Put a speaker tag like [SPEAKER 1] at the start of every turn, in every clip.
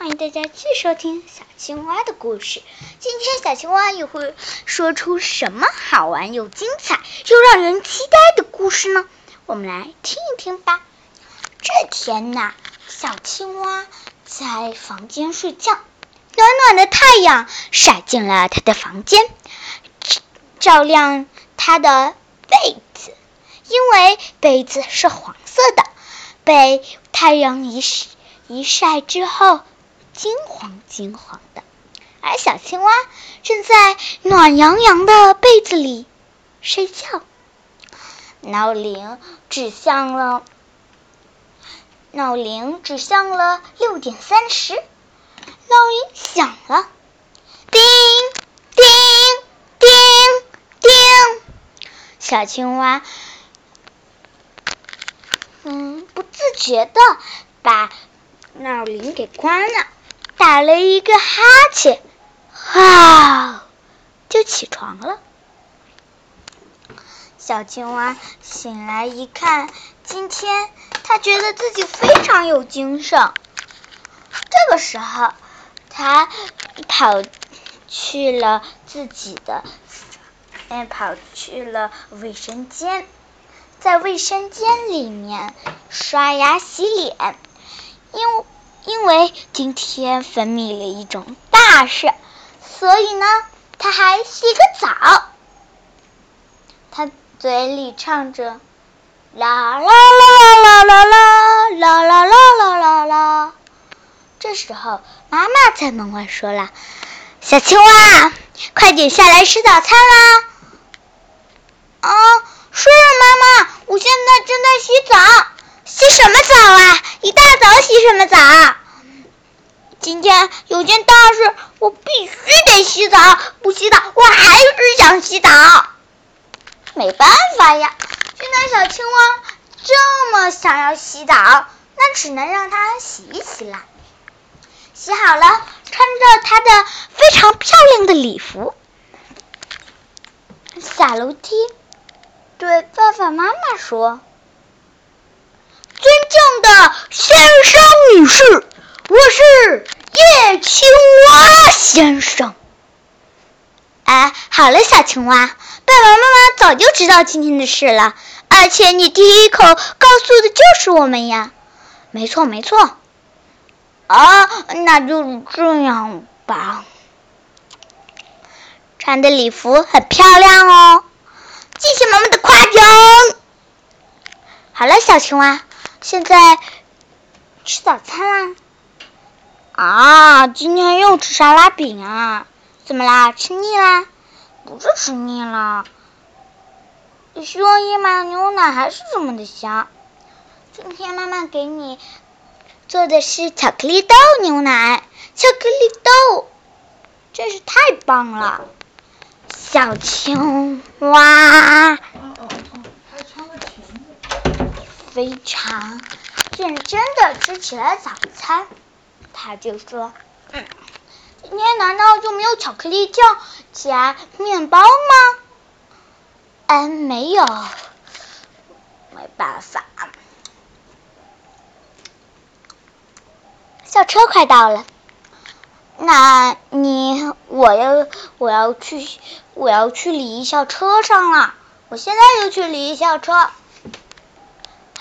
[SPEAKER 1] 欢迎大家继续收听小青蛙的故事。今天小青蛙又会说出什么好玩又精彩又让人期待的故事呢？我们来听一听吧。这天呐，小青蛙在房间睡觉，暖暖的太阳晒进了它的房间，照亮它的被子，因为被子是黄色的，被太阳一一晒之后。金黄金黄的，而小青蛙正在暖洋洋的被子里睡觉。闹铃指向了，闹铃指向了六点三十。闹铃响了，叮叮叮叮。小青蛙，嗯，不自觉的把闹铃给关了。打了一个哈欠，啊，就起床了。小青蛙醒来一看，今天他觉得自己非常有精神。这个时候，他跑去了自己的，嗯，跑去了卫生间，在卫生间里面刷牙洗脸，因为。因为今天分泌了一种大事，所以呢，他还洗个澡。他嘴里唱着啦啦啦啦啦啦啦啦啦啦啦啦。这时候，妈妈在门外说了：“小青蛙，快点下来吃早餐啦！”啊，是妈妈，我现在正在洗澡。洗什么澡啊？一大早洗什么澡？今天有件大事，我必须得洗澡。不洗澡，我还是想洗澡。没办法呀，现在小青蛙这么想要洗澡，那只能让它洗一洗了。洗好了，穿着它的非常漂亮的礼服，下楼梯，对爸爸妈妈说。尊敬的先生、女士，我是叶青蛙先生。哎，好了，小青蛙，爸爸妈妈早就知道今天的事了，而且你第一口告诉的就是我们呀。没错，没错。啊，那就这样吧。穿的礼服很漂亮哦，谢谢妈妈的夸奖。好了，小青蛙。现在吃早餐啦！啊，今天又吃沙拉饼啊？怎么啦？吃腻啦？不是吃腻了，需要燕麦牛奶还是这么的香。今天妈妈给你做的是巧克力豆牛奶，巧克力豆，真是太棒了，小青蛙。非常认真的吃起了早餐，他就说：“嗯，今天难道就没有巧克力酱加面包吗？”“嗯，没有，没办法。”校车快到了，那你我要我要去我要去礼仪校车上了，我现在就去礼仪校车。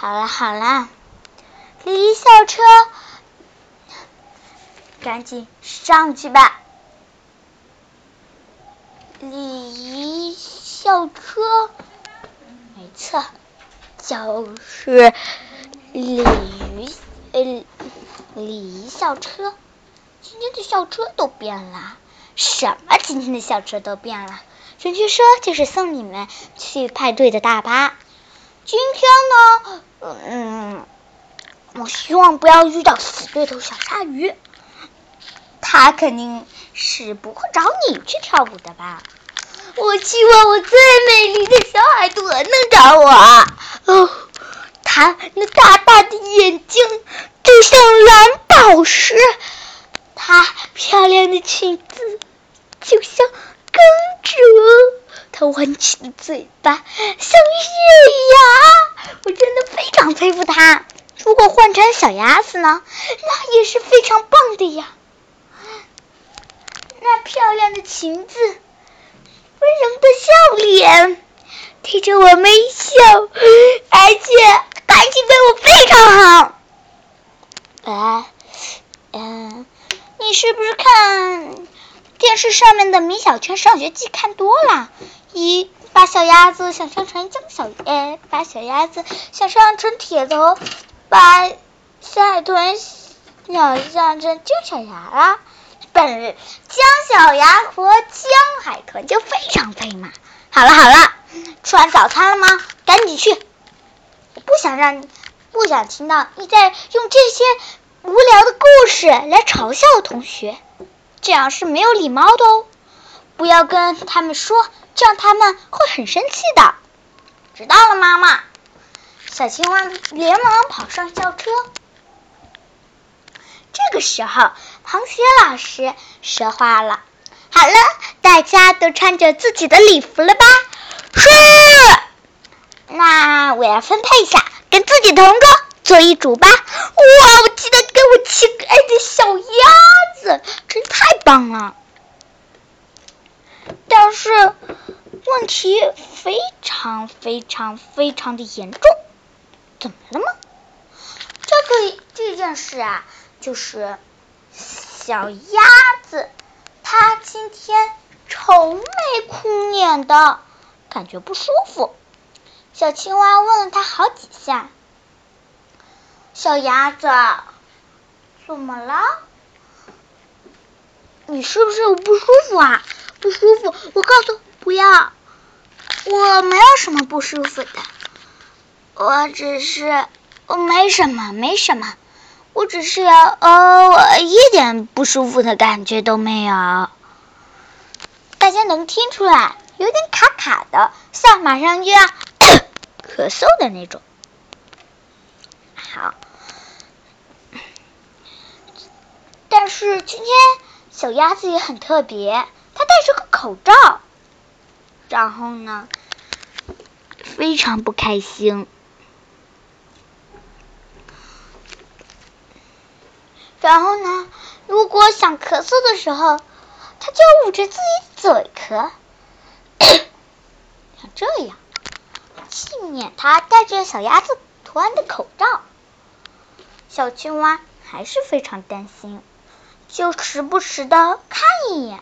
[SPEAKER 1] 好了好了，礼仪校车，赶紧上去吧。礼仪校车，没错，就是礼仪呃礼仪校车。今天的校车都变了，什么？今天的校车都变了？准确说，就是送你们去派对的大巴。今天呢？嗯，我希望不要遇到死对头小鲨鱼，他肯定是不会找你去跳舞的吧？我希望我最美丽的小耳朵能找我。哦，他那大大的眼睛就像蓝宝石，他漂亮的裙子就像公主，他弯起的嘴巴像月牙。我真的非常佩服他，如果换成小鸭子呢？那也是非常棒的呀。那漂亮的裙子，温柔的笑脸，对着我微笑，而且感情对我非常好。哎，嗯，你是不是看电视上面的《米小圈上学记》看多了？一把小鸭子想象成姜小哎，把小鸭子想象成铁头，把小海豚想象成姜小牙啦。本姜小牙和姜海豚就非常配嘛。好了好了，吃完早餐了吗？赶紧去！我不想让你，不想听到你在用这些无聊的故事来嘲笑同学，这样是没有礼貌的哦。不要跟他们说，这样他们会很生气的。知道了，妈妈。小青蛙连忙跑上校车。这个时候，螃蟹老师说话了：“好了，大家都穿着自己的礼服了吧？”“是。”“那我要分配一下，跟自己同桌做一组吧。”“哇，我记得给我七可爱的小，棒了！”但是问题非常非常非常的严重，怎么了吗？这个这件事啊。就是小鸭子，它今天愁眉苦脸的，感觉不舒服。小青蛙问了它好几下：“小鸭子，怎么了？你是不是不舒服啊？不舒服？我告诉不要，我没有什么不舒服的，我只是我没什么，没什么。”我只是呃，我一点不舒服的感觉都没有。大家能听出来，有点卡卡的，像马上就要 咳嗽的那种。好，但是今天小鸭子也很特别，它戴着个口罩，然后呢，非常不开心。然后呢？如果想咳嗽的时候，它就捂着自己嘴咳，像这样，纪念他戴着小鸭子图案的口罩。小青蛙还是非常担心，就时不时的看一眼。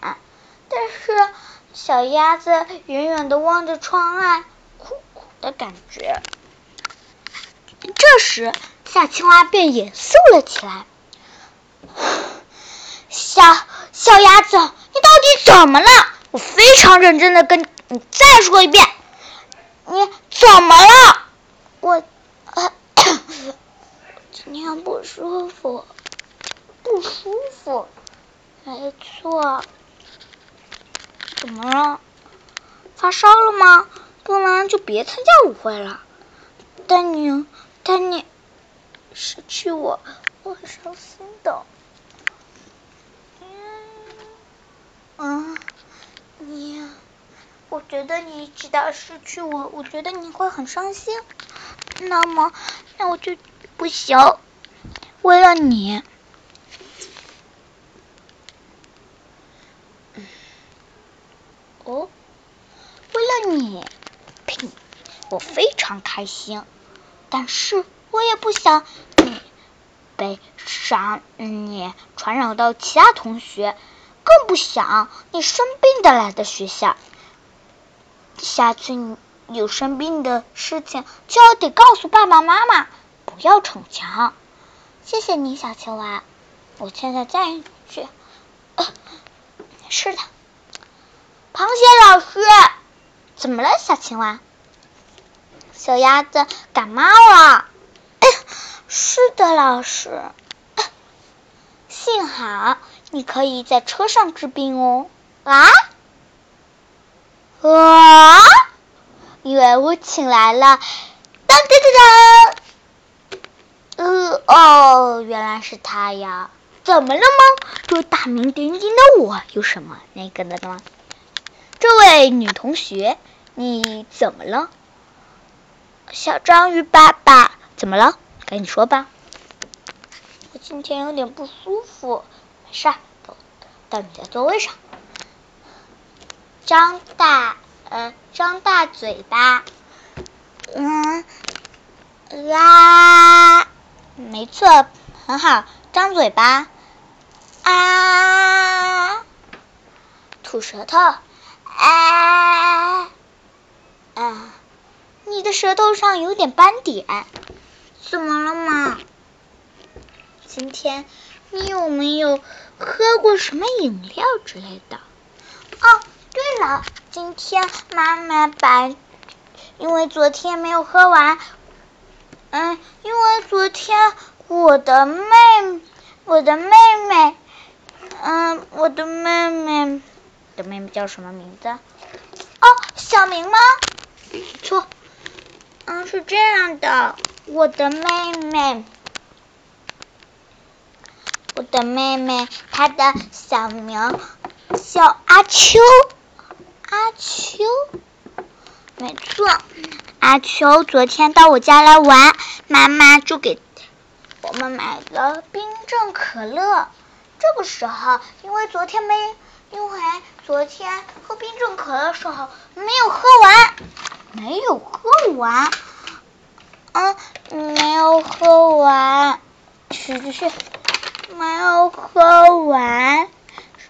[SPEAKER 1] 但是小鸭子远远的望着窗外，苦苦的感觉。这时，小青蛙便严肃了起来。小小鸭子，你到底怎么了？我非常认真的跟你再说一遍，你怎么了？我 今天不舒服，不舒服，没错。怎么了？发烧了吗？不然就别参加舞会了。但你，但你失去我，我很伤心的。嗯，你，我觉得你知道失去我，我觉得你会很伤心。那么，那我就不行。为了你，哦，为了你，我非常开心，但是我也不想你被伤，你传染到其他同学。更不想你生病的来的学校，下次你有生病的事情就要得告诉爸爸妈妈，不要逞强。谢谢你，小青蛙，我现在再去。是的，螃蟹老师，怎么了，小青蛙？小鸭子感冒了。是的，老师。幸好。你可以在车上治病哦。啊？啊？因为我请来了，当当当当。呃哦，原来是他呀！怎么了吗？这大名鼎鼎的我有什么那个的吗？这位女同学，你怎么了？小章鱼爸爸，怎么了？赶紧说吧。我今天有点不舒服，没事，到到你的座位上，张大呃张大嘴巴，嗯，啦，没错，很好，张嘴巴，啊，吐舌头，啊，啊，你的舌头上有点斑点，怎么了嘛？今天你有没有喝过什么饮料之类的？哦，对了，今天妈妈把，因为昨天没有喝完，嗯，因为昨天我的妹，我的妹妹，嗯，我的妹妹，的妹妹叫什么名字？哦，小明吗？错，嗯，是这样的，我的妹妹。我的妹妹，她的小名叫阿秋，阿秋，没错，阿秋昨天到我家来玩，妈妈就给我们买了冰镇可乐。这个时候，因为昨天没，因为昨天喝冰镇可乐的时候没有喝完，没有喝完，嗯，没有喝完，去去去。没有喝完，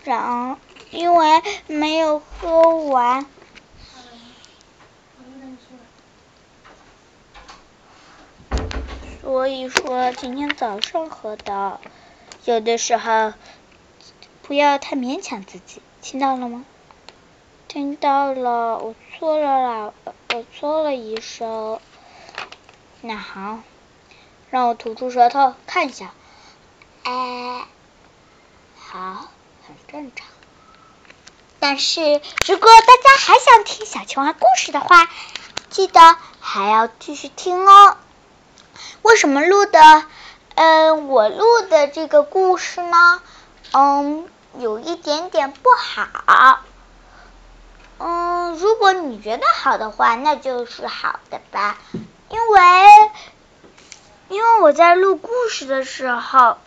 [SPEAKER 1] 然因为没有喝完，所以说今天早上喝的。有的时候不要太勉强自己，听到了吗？听到了，我错了啦，我错了，一声。那好，让我吐出舌头看一下。哎，好，很正常。但是如果大家还想听小青蛙故事的话，记得还要继续听哦。为什么录的？嗯，我录的这个故事呢，嗯，有一点点不好。嗯如果你觉得好的话，那就是好的吧。因为，因为我在录故事的时候。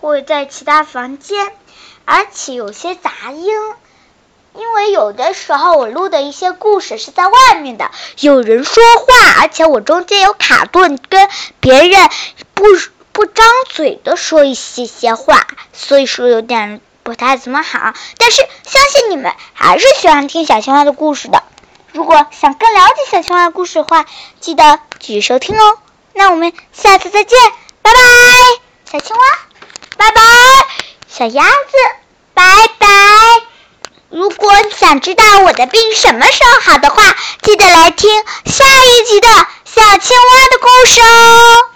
[SPEAKER 1] 会在其他房间，而且有些杂音，因为有的时候我录的一些故事是在外面的，有人说话，而且我中间有卡顿，跟别人不不张嘴的说一些些话，所以说有点不太怎么好。但是相信你们还是喜欢听小青蛙的故事的。如果想更了解小青蛙的故事的话，记得继续收听哦。那我们下次再见，拜拜，小青蛙。拜拜，小鸭子，拜拜。如果想知道我的病什么时候好的话，记得来听下一集的小青蛙的故事哦。